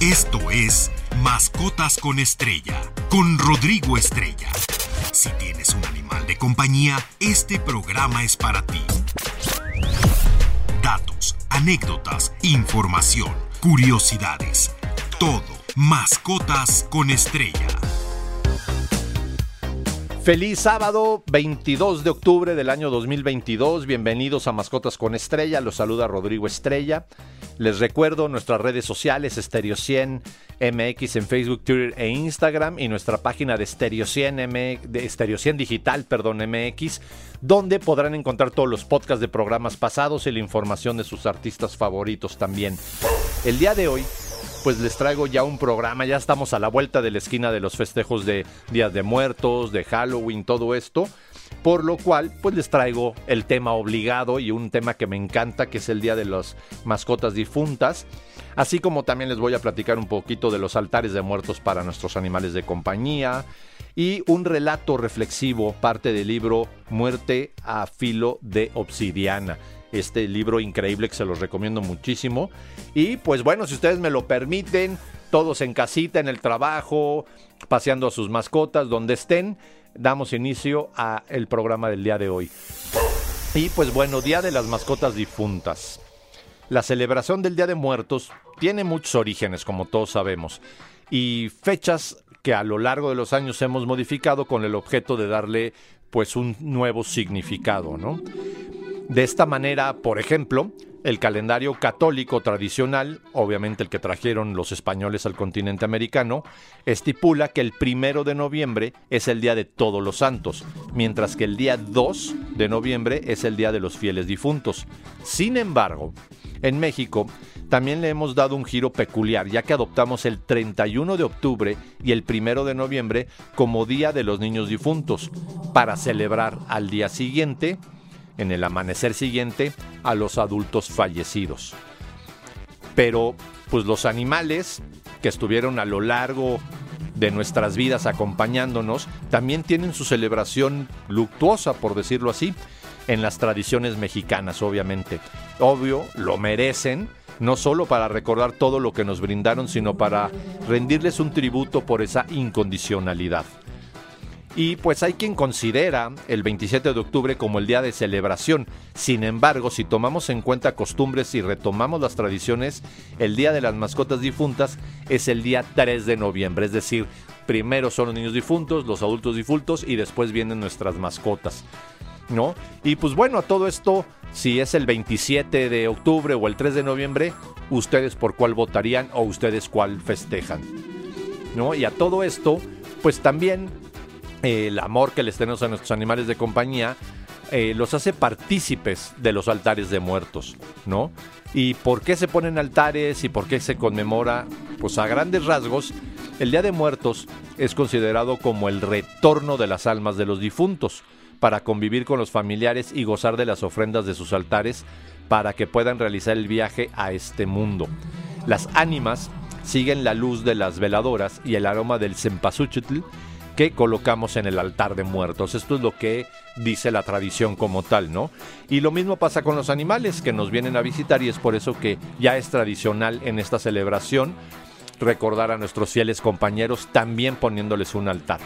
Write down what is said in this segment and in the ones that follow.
Esto es Mascotas con Estrella, con Rodrigo Estrella. Si tienes un animal de compañía, este programa es para ti. Datos, anécdotas, información, curiosidades. Todo. Mascotas con Estrella. Feliz sábado 22 de octubre del año 2022. Bienvenidos a Mascotas con Estrella. Los saluda Rodrigo Estrella. Les recuerdo nuestras redes sociales Stereo 100 MX en Facebook, Twitter e Instagram y nuestra página de Stereo 100 de Stereo 100 Digital, perdón, MX, donde podrán encontrar todos los podcasts de programas pasados y la información de sus artistas favoritos también. El día de hoy pues les traigo ya un programa, ya estamos a la vuelta de la esquina de los festejos de Días de Muertos, de Halloween, todo esto, por lo cual pues les traigo el tema obligado y un tema que me encanta, que es el Día de las Mascotas Difuntas, así como también les voy a platicar un poquito de los altares de muertos para nuestros animales de compañía y un relato reflexivo, parte del libro Muerte a filo de obsidiana este libro increíble que se los recomiendo muchísimo. Y pues bueno, si ustedes me lo permiten, todos en casita, en el trabajo, paseando a sus mascotas, donde estén, damos inicio a el programa del día de hoy. Y pues bueno, Día de las Mascotas Difuntas. La celebración del Día de Muertos tiene muchos orígenes, como todos sabemos, y fechas que a lo largo de los años hemos modificado con el objeto de darle pues un nuevo significado, ¿no? De esta manera, por ejemplo, el calendario católico tradicional, obviamente el que trajeron los españoles al continente americano, estipula que el primero de noviembre es el día de todos los santos, mientras que el día 2 de noviembre es el día de los fieles difuntos. Sin embargo, en México también le hemos dado un giro peculiar, ya que adoptamos el 31 de octubre y el primero de noviembre como Día de los Niños Difuntos, para celebrar al día siguiente en el amanecer siguiente a los adultos fallecidos. Pero pues los animales que estuvieron a lo largo de nuestras vidas acompañándonos también tienen su celebración luctuosa, por decirlo así, en las tradiciones mexicanas, obviamente. Obvio, lo merecen, no solo para recordar todo lo que nos brindaron, sino para rendirles un tributo por esa incondicionalidad. Y pues hay quien considera el 27 de octubre como el día de celebración. Sin embargo, si tomamos en cuenta costumbres y retomamos las tradiciones, el día de las mascotas difuntas es el día 3 de noviembre. Es decir, primero son los niños difuntos, los adultos difuntos y después vienen nuestras mascotas. ¿No? Y pues bueno, a todo esto, si es el 27 de octubre o el 3 de noviembre, ustedes por cuál votarían o ustedes cuál festejan. ¿No? Y a todo esto, pues también el amor que les tenemos a nuestros animales de compañía, eh, los hace partícipes de los altares de muertos, ¿no? ¿Y por qué se ponen altares y por qué se conmemora? Pues a grandes rasgos, el Día de Muertos es considerado como el retorno de las almas de los difuntos para convivir con los familiares y gozar de las ofrendas de sus altares para que puedan realizar el viaje a este mundo. Las ánimas siguen la luz de las veladoras y el aroma del cempasúchil que colocamos en el altar de muertos. Esto es lo que dice la tradición como tal, ¿no? Y lo mismo pasa con los animales que nos vienen a visitar y es por eso que ya es tradicional en esta celebración recordar a nuestros fieles compañeros también poniéndoles un altar.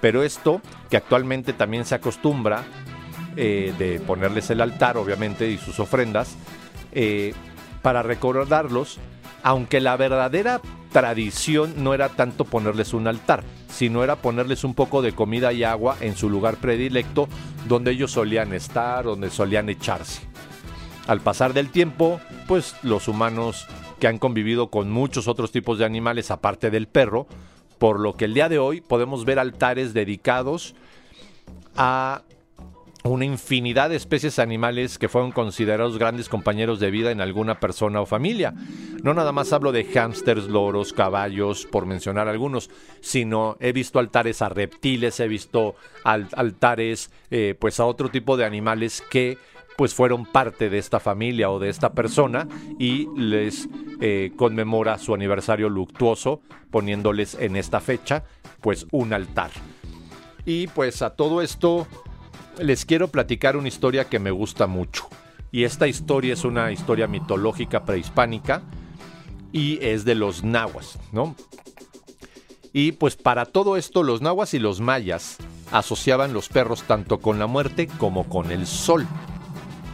Pero esto, que actualmente también se acostumbra eh, de ponerles el altar, obviamente, y sus ofrendas, eh, para recordarlos, aunque la verdadera tradición no era tanto ponerles un altar, sino era ponerles un poco de comida y agua en su lugar predilecto donde ellos solían estar, donde solían echarse. Al pasar del tiempo, pues los humanos que han convivido con muchos otros tipos de animales aparte del perro, por lo que el día de hoy podemos ver altares dedicados a una infinidad de especies animales que fueron considerados grandes compañeros de vida en alguna persona o familia. No nada más hablo de hámsters, loros, caballos, por mencionar algunos, sino he visto altares a reptiles, he visto altares eh, pues a otro tipo de animales que pues fueron parte de esta familia o de esta persona y les eh, conmemora su aniversario luctuoso poniéndoles en esta fecha pues un altar. Y pues a todo esto les quiero platicar una historia que me gusta mucho. Y esta historia es una historia mitológica prehispánica y es de los nahuas, ¿no? Y pues para todo esto los nahuas y los mayas asociaban los perros tanto con la muerte como con el sol.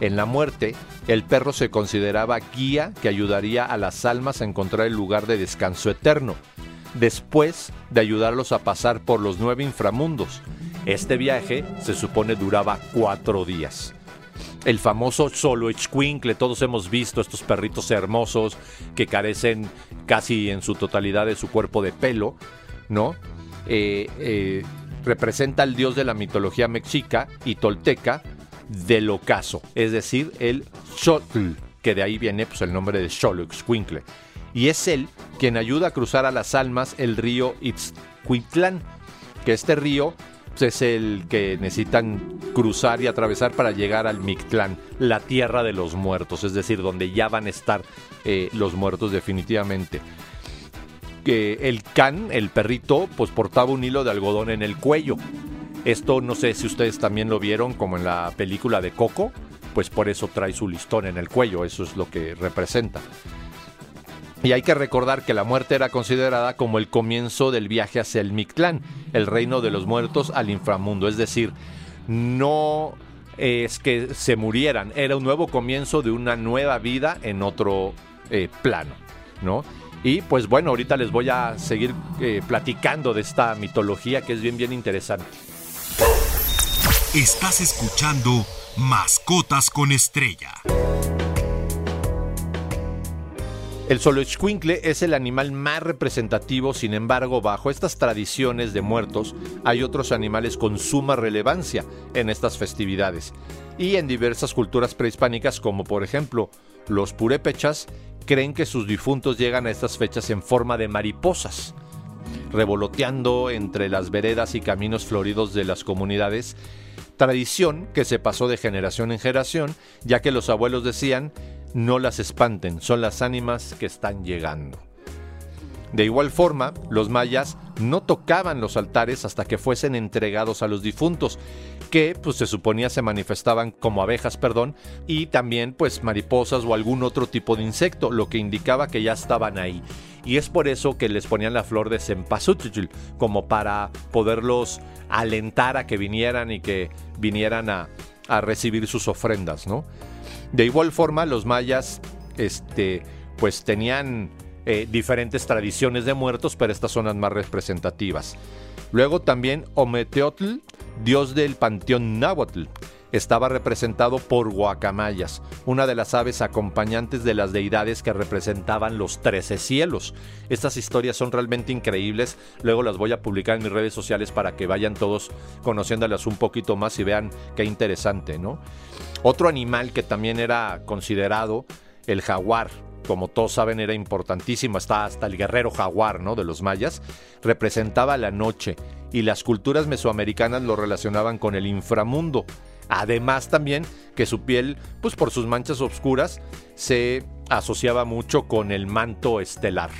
En la muerte, el perro se consideraba guía que ayudaría a las almas a encontrar el lugar de descanso eterno, después de ayudarlos a pasar por los nueve inframundos. Este viaje se supone duraba cuatro días. El famoso solo todos hemos visto estos perritos hermosos que carecen casi en su totalidad de su cuerpo de pelo, ¿no? Eh, eh, representa al dios de la mitología mexica y tolteca del ocaso, es decir, el Xotl, que de ahí viene pues, el nombre de Xoloitzcuincle. Y es él quien ayuda a cruzar a las almas el río Itzcuitlán, que este río es el que necesitan cruzar y atravesar para llegar al Mictlán, la tierra de los muertos, es decir, donde ya van a estar eh, los muertos definitivamente que el can, el perrito, pues portaba un hilo de algodón en el cuello. Esto no sé si ustedes también lo vieron como en la película de Coco, pues por eso trae su listón en el cuello, eso es lo que representa. Y hay que recordar que la muerte era considerada como el comienzo del viaje hacia el Mictlán, el reino de los muertos al inframundo, es decir, no es que se murieran, era un nuevo comienzo de una nueva vida en otro eh, plano, ¿no? Y pues bueno, ahorita les voy a seguir eh, platicando de esta mitología que es bien, bien interesante. Estás escuchando Mascotas con Estrella. El Xoloitzcuincle es el animal más representativo, sin embargo, bajo estas tradiciones de muertos, hay otros animales con suma relevancia en estas festividades y en diversas culturas prehispánicas, como por ejemplo los purépechas creen que sus difuntos llegan a estas fechas en forma de mariposas, revoloteando entre las veredas y caminos floridos de las comunidades, tradición que se pasó de generación en generación, ya que los abuelos decían, no las espanten, son las ánimas que están llegando. De igual forma, los mayas no tocaban los altares hasta que fuesen entregados a los difuntos, que pues se suponía se manifestaban como abejas, perdón, y también pues mariposas o algún otro tipo de insecto, lo que indicaba que ya estaban ahí. Y es por eso que les ponían la flor de cempasúchil, como para poderlos alentar a que vinieran y que vinieran a, a recibir sus ofrendas, ¿no? De igual forma, los mayas, este, pues tenían eh, diferentes tradiciones de muertos, pero estas son las más representativas. Luego también Ometeotl, dios del panteón náhuatl, estaba representado por guacamayas, una de las aves acompañantes de las deidades que representaban los trece cielos. Estas historias son realmente increíbles, luego las voy a publicar en mis redes sociales para que vayan todos conociéndolas un poquito más y vean qué interesante, ¿no? Otro animal que también era considerado el jaguar, como todos saben, era importantísimo, está hasta el guerrero jaguar, ¿no? De los mayas, representaba la noche y las culturas mesoamericanas lo relacionaban con el inframundo. Además también que su piel, pues por sus manchas oscuras, se asociaba mucho con el manto estelar.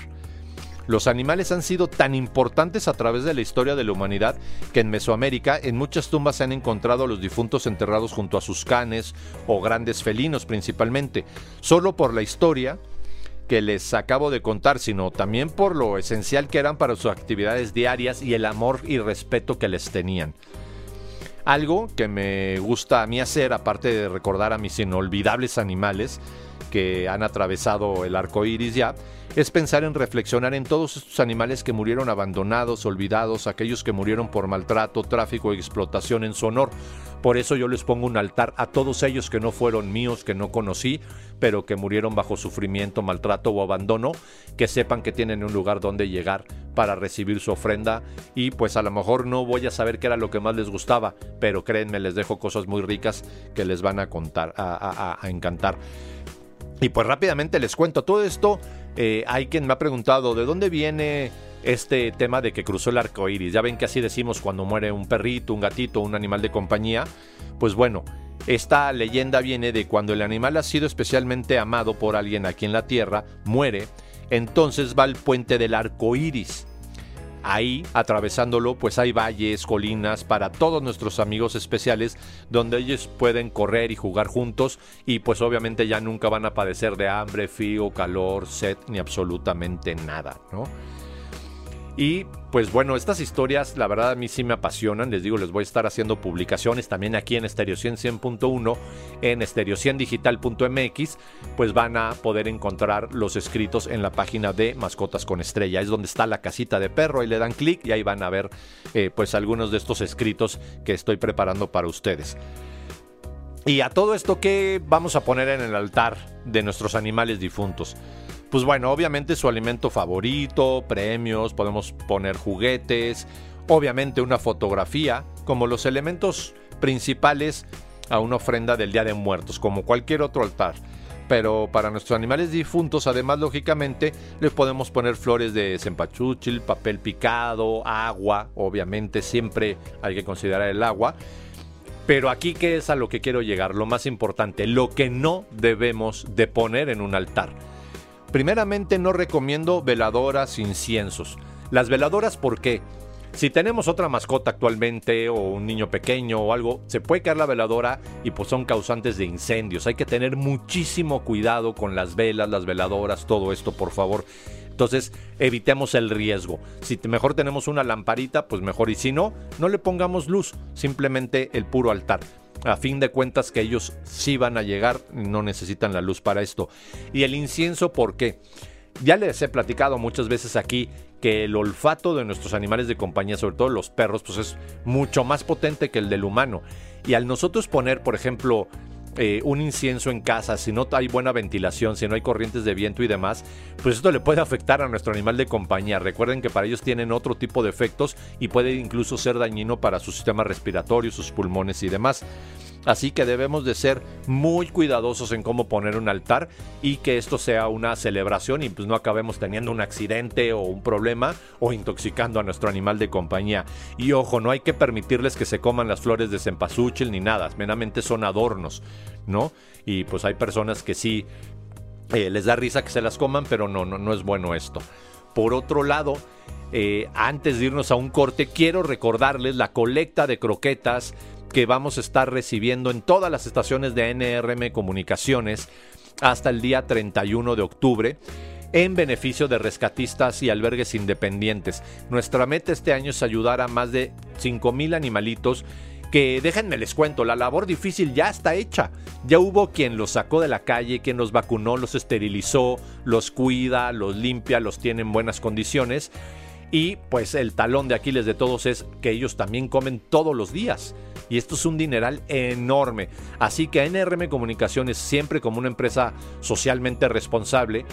Los animales han sido tan importantes a través de la historia de la humanidad que en Mesoamérica en muchas tumbas se han encontrado los difuntos enterrados junto a sus canes o grandes felinos principalmente. Solo por la historia que les acabo de contar, sino también por lo esencial que eran para sus actividades diarias y el amor y respeto que les tenían. Algo que me gusta a mí hacer, aparte de recordar a mis inolvidables animales que han atravesado el arco iris ya, es pensar en reflexionar en todos estos animales que murieron abandonados, olvidados, aquellos que murieron por maltrato, tráfico y explotación en su honor. Por eso yo les pongo un altar a todos ellos que no fueron míos, que no conocí, pero que murieron bajo sufrimiento, maltrato o abandono, que sepan que tienen un lugar donde llegar para recibir su ofrenda y pues a lo mejor no voy a saber qué era lo que más les gustaba, pero créanme, les dejo cosas muy ricas que les van a contar, a, a encantar. Y pues rápidamente les cuento todo esto eh, hay quien me ha preguntado de dónde viene este tema de que cruzó el arco iris. Ya ven que así decimos cuando muere un perrito, un gatito, un animal de compañía. Pues bueno, esta leyenda viene de cuando el animal ha sido especialmente amado por alguien aquí en la tierra, muere, entonces va al puente del arco iris. Ahí, atravesándolo, pues hay valles, colinas para todos nuestros amigos especiales donde ellos pueden correr y jugar juntos y pues obviamente ya nunca van a padecer de hambre, frío, calor, sed ni absolutamente nada, ¿no? Y pues bueno, estas historias la verdad a mí sí me apasionan. Les digo, les voy a estar haciendo publicaciones también aquí en Stereo 100.1, en stereo100digital.mx, pues van a poder encontrar los escritos en la página de Mascotas con Estrella. Es donde está la casita de perro, ahí le dan clic y ahí van a ver eh, pues algunos de estos escritos que estoy preparando para ustedes. Y a todo esto, ¿qué vamos a poner en el altar de nuestros animales difuntos? Pues bueno, obviamente su alimento favorito, premios, podemos poner juguetes, obviamente una fotografía, como los elementos principales a una ofrenda del Día de Muertos, como cualquier otro altar. Pero para nuestros animales difuntos, además, lógicamente, le podemos poner flores de cempachúchil, papel picado, agua, obviamente, siempre hay que considerar el agua. Pero aquí, ¿qué es a lo que quiero llegar? Lo más importante, lo que no debemos de poner en un altar Primeramente no recomiendo veladoras, inciensos. Las veladoras, ¿por qué? Si tenemos otra mascota actualmente o un niño pequeño o algo, se puede caer la veladora y pues son causantes de incendios. Hay que tener muchísimo cuidado con las velas, las veladoras, todo esto, por favor. Entonces, evitemos el riesgo. Si mejor tenemos una lamparita, pues mejor. Y si no, no le pongamos luz, simplemente el puro altar a fin de cuentas que ellos sí van a llegar, no necesitan la luz para esto. Y el incienso, ¿por qué? Ya les he platicado muchas veces aquí que el olfato de nuestros animales de compañía, sobre todo los perros, pues es mucho más potente que el del humano. Y al nosotros poner, por ejemplo, eh, un incienso en casa, si no hay buena ventilación, si no hay corrientes de viento y demás, pues esto le puede afectar a nuestro animal de compañía. Recuerden que para ellos tienen otro tipo de efectos y puede incluso ser dañino para su sistema respiratorio, sus pulmones y demás. Así que debemos de ser muy cuidadosos en cómo poner un altar y que esto sea una celebración y pues no acabemos teniendo un accidente o un problema o intoxicando a nuestro animal de compañía. Y ojo, no hay que permitirles que se coman las flores de cempasúchil ni nada, meramente son adornos, ¿no? Y pues hay personas que sí eh, les da risa que se las coman, pero no, no, no es bueno esto. Por otro lado, eh, antes de irnos a un corte, quiero recordarles la colecta de croquetas que vamos a estar recibiendo en todas las estaciones de NRM Comunicaciones hasta el día 31 de octubre en beneficio de rescatistas y albergues independientes. Nuestra meta este año es ayudar a más de 5.000 animalitos que déjenme les cuento, la labor difícil ya está hecha. Ya hubo quien los sacó de la calle, quien los vacunó, los esterilizó, los cuida, los limpia, los tiene en buenas condiciones. Y pues el talón de Aquiles de todos es que ellos también comen todos los días y esto es un dineral enorme. Así que NRM Comunicaciones, siempre como una empresa socialmente responsable,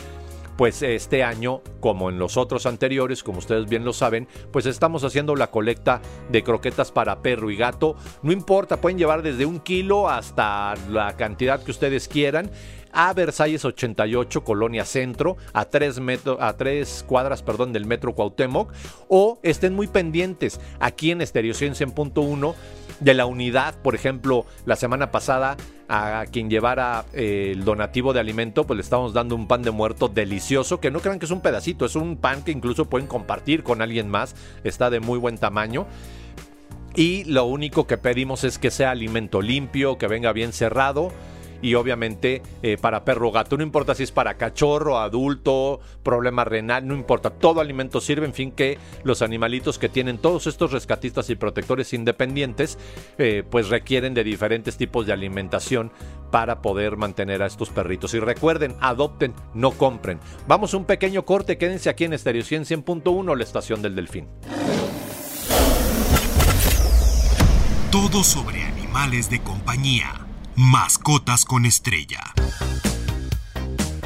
pues este año, como en los otros anteriores, como ustedes bien lo saben, pues estamos haciendo la colecta de croquetas para perro y gato. No importa, pueden llevar desde un kilo hasta la cantidad que ustedes quieran a Versalles 88, Colonia Centro, a tres, a tres cuadras perdón, del metro Cuauhtémoc, o estén muy pendientes aquí en Estereo 100.1 de la unidad, por ejemplo, la semana pasada a quien llevara eh, el donativo de alimento, pues le estamos dando un pan de muerto delicioso, que no crean que es un pedacito, es un pan que incluso pueden compartir con alguien más, está de muy buen tamaño. Y lo único que pedimos es que sea alimento limpio, que venga bien cerrado y obviamente eh, para perro o gato. No importa si es para cachorro, adulto, problema renal, no importa. Todo alimento sirve, en fin, que los animalitos que tienen todos estos rescatistas y protectores independientes, eh, pues requieren de diferentes tipos de alimentación para poder mantener a estos perritos. Y recuerden, adopten, no compren. Vamos a un pequeño corte, quédense aquí en Estéreo 100.1, la estación del Delfín. Todo sobre animales de compañía. Mascotas con estrella.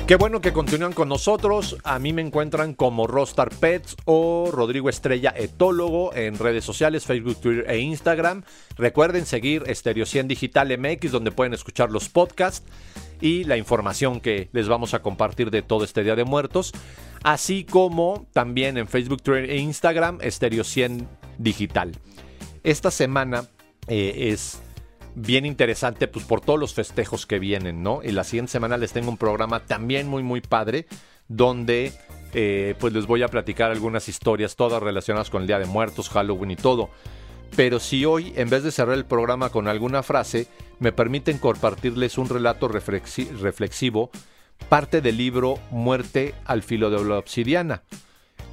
Qué bueno que continúan con nosotros. A mí me encuentran como Rostar Pets o Rodrigo Estrella Etólogo en redes sociales, Facebook, Twitter e Instagram. Recuerden seguir Estereo 100 Digital MX donde pueden escuchar los podcasts y la información que les vamos a compartir de todo este Día de Muertos. Así como también en Facebook, Twitter e Instagram Estereo 100 Digital. Esta semana eh, es bien interesante, pues por todos los festejos que vienen, ¿no? Y la siguiente semana les tengo un programa también muy, muy padre, donde eh, pues les voy a platicar algunas historias, todas relacionadas con el Día de Muertos, Halloween y todo. Pero si hoy, en vez de cerrar el programa con alguna frase, me permiten compartirles un relato reflexivo, parte del libro Muerte al filo de la obsidiana,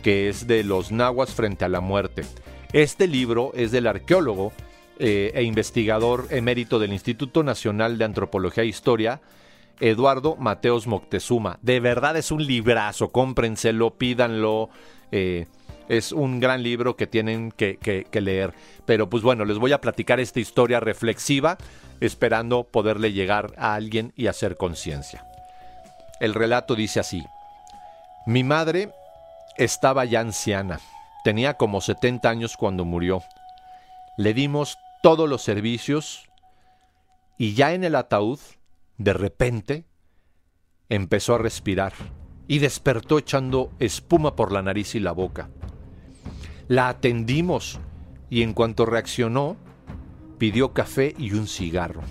que es de los nahuas frente a la muerte. Este libro es del arqueólogo eh, e investigador emérito del Instituto Nacional de Antropología e Historia, Eduardo Mateos Moctezuma. De verdad es un librazo, cómprenselo, pídanlo. Eh, es un gran libro que tienen que, que, leer. Pero pues bueno, les voy a platicar esta historia reflexiva, esperando poderle llegar a alguien y hacer conciencia. El relato dice así. Mi madre estaba ya anciana, tenía como 70 años cuando murió. Le dimos todos los servicios y ya en el ataúd de repente, empezó a respirar y despertó echando espuma por la nariz y la boca. La atendimos y en cuanto reaccionó, pidió café y un cigarro.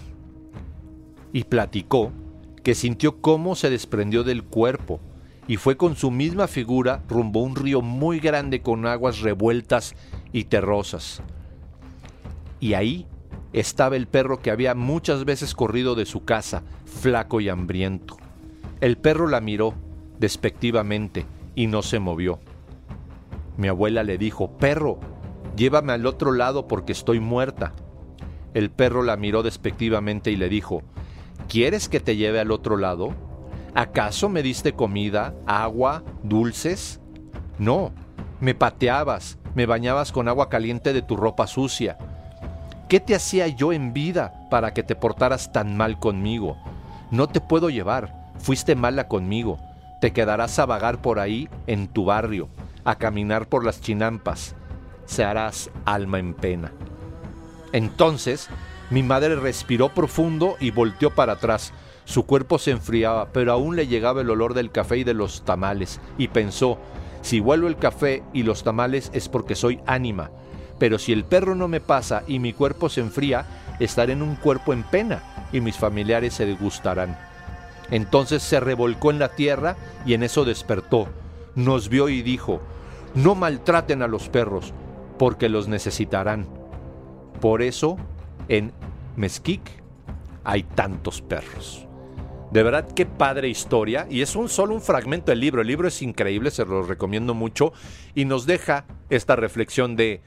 Y platicó que sintió cómo se desprendió del cuerpo y fue con su misma figura rumbo a un río muy grande con aguas revueltas y terrosas. Y ahí estaba el perro que había muchas veces corrido de su casa, flaco y hambriento. El perro la miró despectivamente y no se movió. Mi abuela le dijo, Perro, llévame al otro lado porque estoy muerta. El perro la miró despectivamente y le dijo, ¿Quieres que te lleve al otro lado? ¿Acaso me diste comida, agua, dulces? No, me pateabas, me bañabas con agua caliente de tu ropa sucia ¿Qué te hacía yo en vida para que te portaras tan mal conmigo? No te puedo llevar, fuiste mala conmigo. Te quedarás a vagar por ahí en tu barrio, a caminar por las chinampas. Se harás alma en pena. Entonces, mi madre respiró profundo y volteó para atrás. Su cuerpo se enfriaba, pero aún le llegaba el olor del café y de los tamales, y pensó, si vuelvo el café y los tamales es porque soy ánima, pero si el perro no me pasa y mi cuerpo se enfría, estaré en un cuerpo en pena y mis familiares se degustarán. Entonces se revolcó en la tierra y en eso despertó. Nos vio y dijo, no maltraten a los perros, porque los necesitarán. Por eso, en Mezquic hay tantos perros. De verdad, qué padre historia. Y es un solo un fragmento del libro. El libro es increíble, se lo recomiendo mucho. Y nos deja esta reflexión de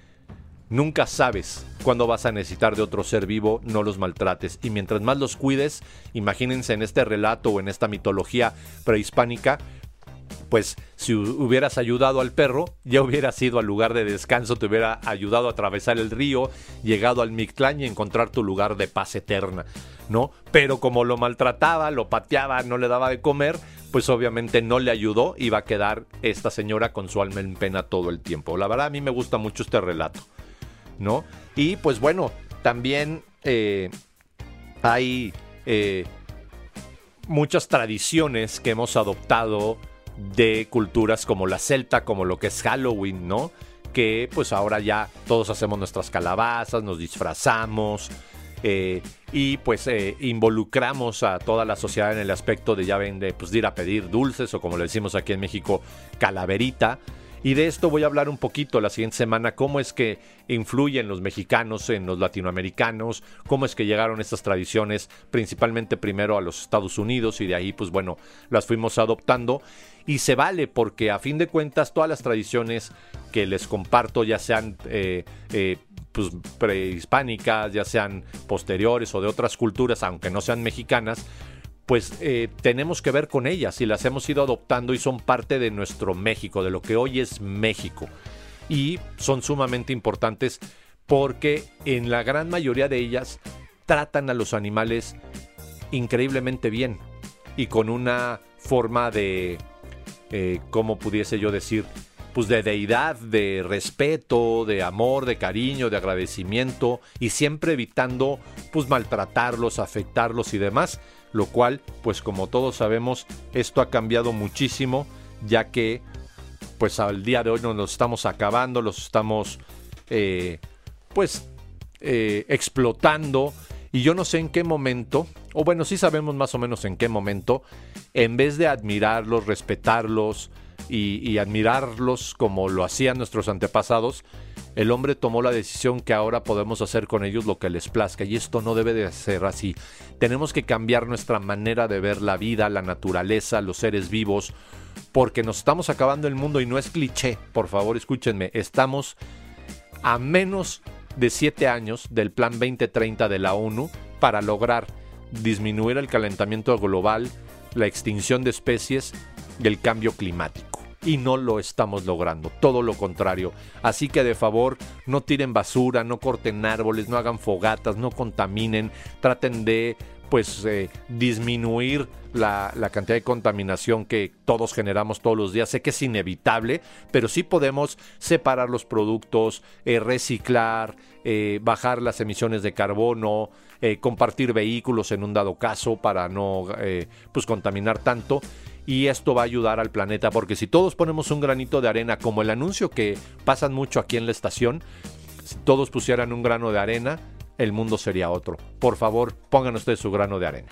Nunca sabes cuándo vas a necesitar de otro ser vivo, no los maltrates. Y mientras más los cuides, imagínense en este relato o en esta mitología prehispánica, pues si hubieras ayudado al perro, ya hubieras ido al lugar de descanso, te hubiera ayudado a atravesar el río, llegado al Mictlán y encontrar tu lugar de paz eterna, ¿no? Pero como lo maltrataba, lo pateaba, no le daba de comer, pues obviamente no le ayudó y va a quedar esta señora con su alma en pena todo el tiempo. La verdad a mí me gusta mucho este relato. ¿No? Y pues bueno, también eh, hay eh, muchas tradiciones que hemos adoptado de culturas como la celta, como lo que es Halloween, ¿no? Que pues ahora ya todos hacemos nuestras calabazas, nos disfrazamos eh, y pues involucramos a toda la sociedad en el aspecto de ya ven pues, de ir a pedir dulces o como le decimos aquí en México, calaverita. Y de esto voy a hablar un poquito la siguiente semana, cómo es que influyen los mexicanos en los latinoamericanos, cómo es que llegaron estas tradiciones principalmente primero a los Estados Unidos y de ahí pues bueno, las fuimos adoptando. Y se vale porque a fin de cuentas todas las tradiciones que les comparto, ya sean eh, eh, pues, prehispánicas, ya sean posteriores o de otras culturas, aunque no sean mexicanas, pues eh, tenemos que ver con ellas y las hemos ido adoptando y son parte de nuestro México, de lo que hoy es México. Y son sumamente importantes porque en la gran mayoría de ellas tratan a los animales increíblemente bien y con una forma de, eh, ¿cómo pudiese yo decir? Pues de deidad, de respeto, de amor, de cariño, de agradecimiento y siempre evitando pues maltratarlos, afectarlos y demás lo cual, pues como todos sabemos, esto ha cambiado muchísimo, ya que pues al día de hoy nos los estamos acabando, los estamos eh, pues eh, explotando. Y yo no sé en qué momento, o bueno, sí sabemos más o menos en qué momento, en vez de admirarlos, respetarlos, y, admirarlos como lo hacían nuestros antepasados, el hombre tomó la decisión que ahora podemos hacer con ellos lo que les plazca y esto no debe de ser así. Tenemos que cambiar nuestra manera de ver la vida, la naturaleza, los seres vivos, porque nos estamos acabando el mundo y no es cliché, por favor escúchenme, estamos a menos de 7 años del Plan 2030 de la ONU para lograr disminuir el calentamiento global, la extinción de especies y el cambio climático. Y no lo estamos logrando, todo lo contrario. Así que de favor, no tiren basura, no corten árboles, no hagan fogatas, no contaminen, traten de pues eh, disminuir la, cantidad de contaminación que todos generamos todos los días. Sé que es inevitable, pero sí podemos separar los productos, eh, reciclar, eh, bajar las emisiones de carbono, compartir vehículos en un dado caso para no pues contaminar tanto. Y esto va a ayudar al planeta, porque si todos ponemos un granito de arena, como el anuncio que pasan mucho aquí en la estación, si todos pusieran un grano de arena, el mundo sería otro. Por favor, pongan ustedes su grano de arena.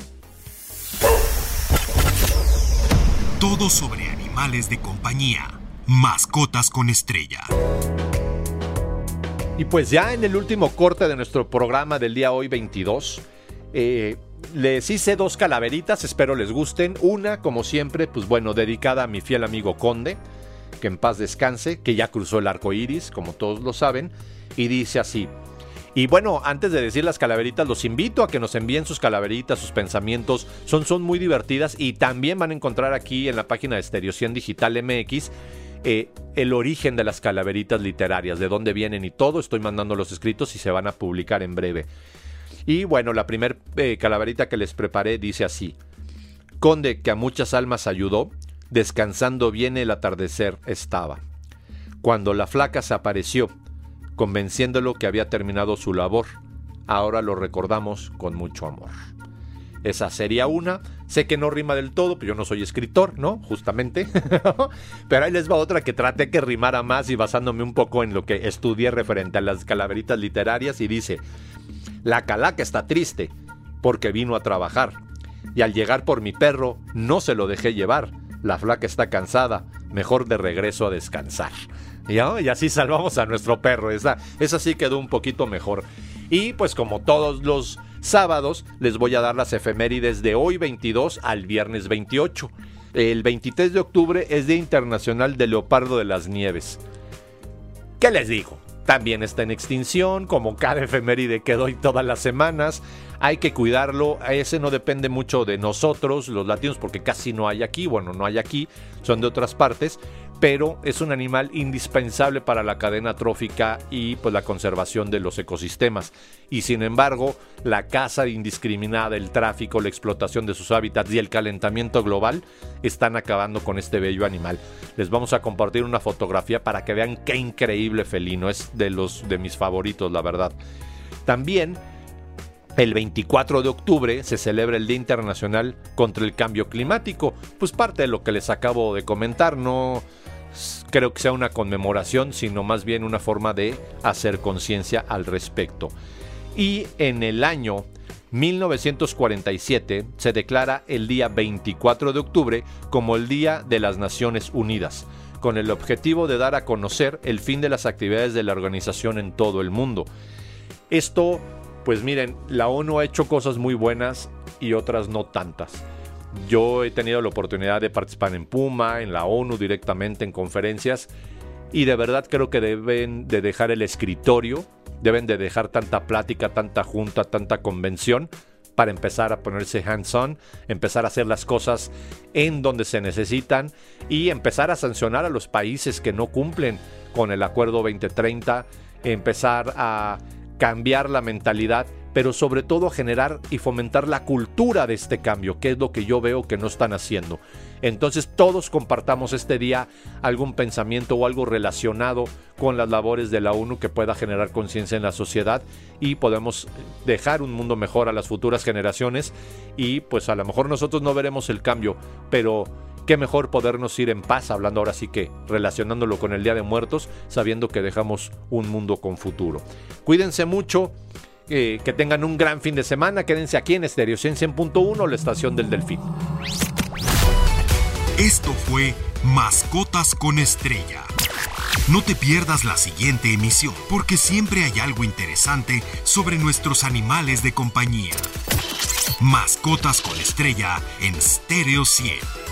Todo sobre animales de compañía. Mascotas con estrella. Y pues ya en el último corte de nuestro programa del día hoy 22, eh, les hice dos calaveritas, espero les gusten. Una, como siempre, pues bueno, dedicada a mi fiel amigo Conde, que en paz descanse, que ya cruzó el arco iris, como todos lo saben, y dice así: y bueno, antes de decir las calaveritas, los invito a que nos envíen sus calaveritas, sus pensamientos. Son, son muy divertidas y también van a encontrar aquí en la página de Stereo Digital MX eh, el origen de las calaveritas literarias, de dónde vienen y todo. Estoy mandando los escritos y se van a publicar en breve. Y bueno, la primera eh, calaverita que les preparé dice así. Conde que a muchas almas ayudó, descansando bien el atardecer estaba. Cuando la flaca se apareció, convenciéndolo que había terminado su labor. Ahora lo recordamos con mucho amor. Esa sería una. Sé que no rima del todo, pero yo no soy escritor, ¿no? Justamente. pero ahí les va otra que trate que rimara más y basándome un poco en lo que estudié referente a las calaveritas literarias y dice, la calaca está triste porque vino a trabajar. Y al llegar por mi perro no se lo dejé llevar. La flaca está cansada, mejor de regreso a descansar. Y así salvamos a nuestro perro. Esa, esa sí quedó un poquito mejor. Y pues como todos los sábados, les voy a dar las efemérides de hoy 22 al viernes 28. El 23 de octubre es Día Internacional del Leopardo de las Nieves. ¿Qué les digo? También está en extinción, como cada efeméride que doy todas las semanas. Hay que cuidarlo. Ese no depende mucho de nosotros, los latinos, porque casi no hay aquí. Bueno, no hay aquí, son de otras partes pero es un animal indispensable para la cadena trófica y pues, la conservación de los ecosistemas. Y sin embargo, la caza indiscriminada, el tráfico, la explotación de sus hábitats y el calentamiento global están acabando con este bello animal. Les vamos a compartir una fotografía para que vean qué increíble felino, es de los de mis favoritos, la verdad. También el 24 de octubre se celebra el Día Internacional contra el Cambio Climático. Pues parte de lo que les acabo de comentar, no creo que sea una conmemoración, sino más bien una forma de hacer conciencia al respecto. Y en el año 1947 se declara el día 24 de octubre como el Día de las Naciones Unidas, con el objetivo de dar a conocer el fin de las actividades de la organización en todo el mundo. Esto, pues miren, la ONU ha hecho cosas muy buenas y otras no tantas. Yo he tenido la oportunidad de participar en Puma, en la ONU directamente, en conferencias, y de verdad creo que deben de dejar el escritorio, deben de dejar tanta plática, tanta junta, tanta convención para empezar a ponerse hands-on, empezar a hacer las cosas en donde se necesitan y empezar a sancionar a los países que no cumplen con el Acuerdo 2030, empezar a cambiar la mentalidad pero sobre todo generar y fomentar la cultura de este cambio, que es lo que yo veo que no están haciendo. Entonces todos compartamos este día algún pensamiento o algo relacionado con las labores de la ONU que pueda generar conciencia en la sociedad y podemos dejar un mundo mejor a las futuras generaciones y pues a lo mejor nosotros no veremos el cambio, pero qué mejor podernos ir en paz, hablando ahora sí que relacionándolo con el Día de Muertos, sabiendo que dejamos un mundo con futuro. Cuídense mucho que tengan un gran fin de semana. Quédense aquí en Estéreo 100.1, la estación del Delfín. Esto fue Mascota Mascotas con Estrella. No te pierdas la siguiente emisión, porque siempre hay algo interesante sobre nuestros animales de compañía. Mascotas con Estrella en Stereo 100.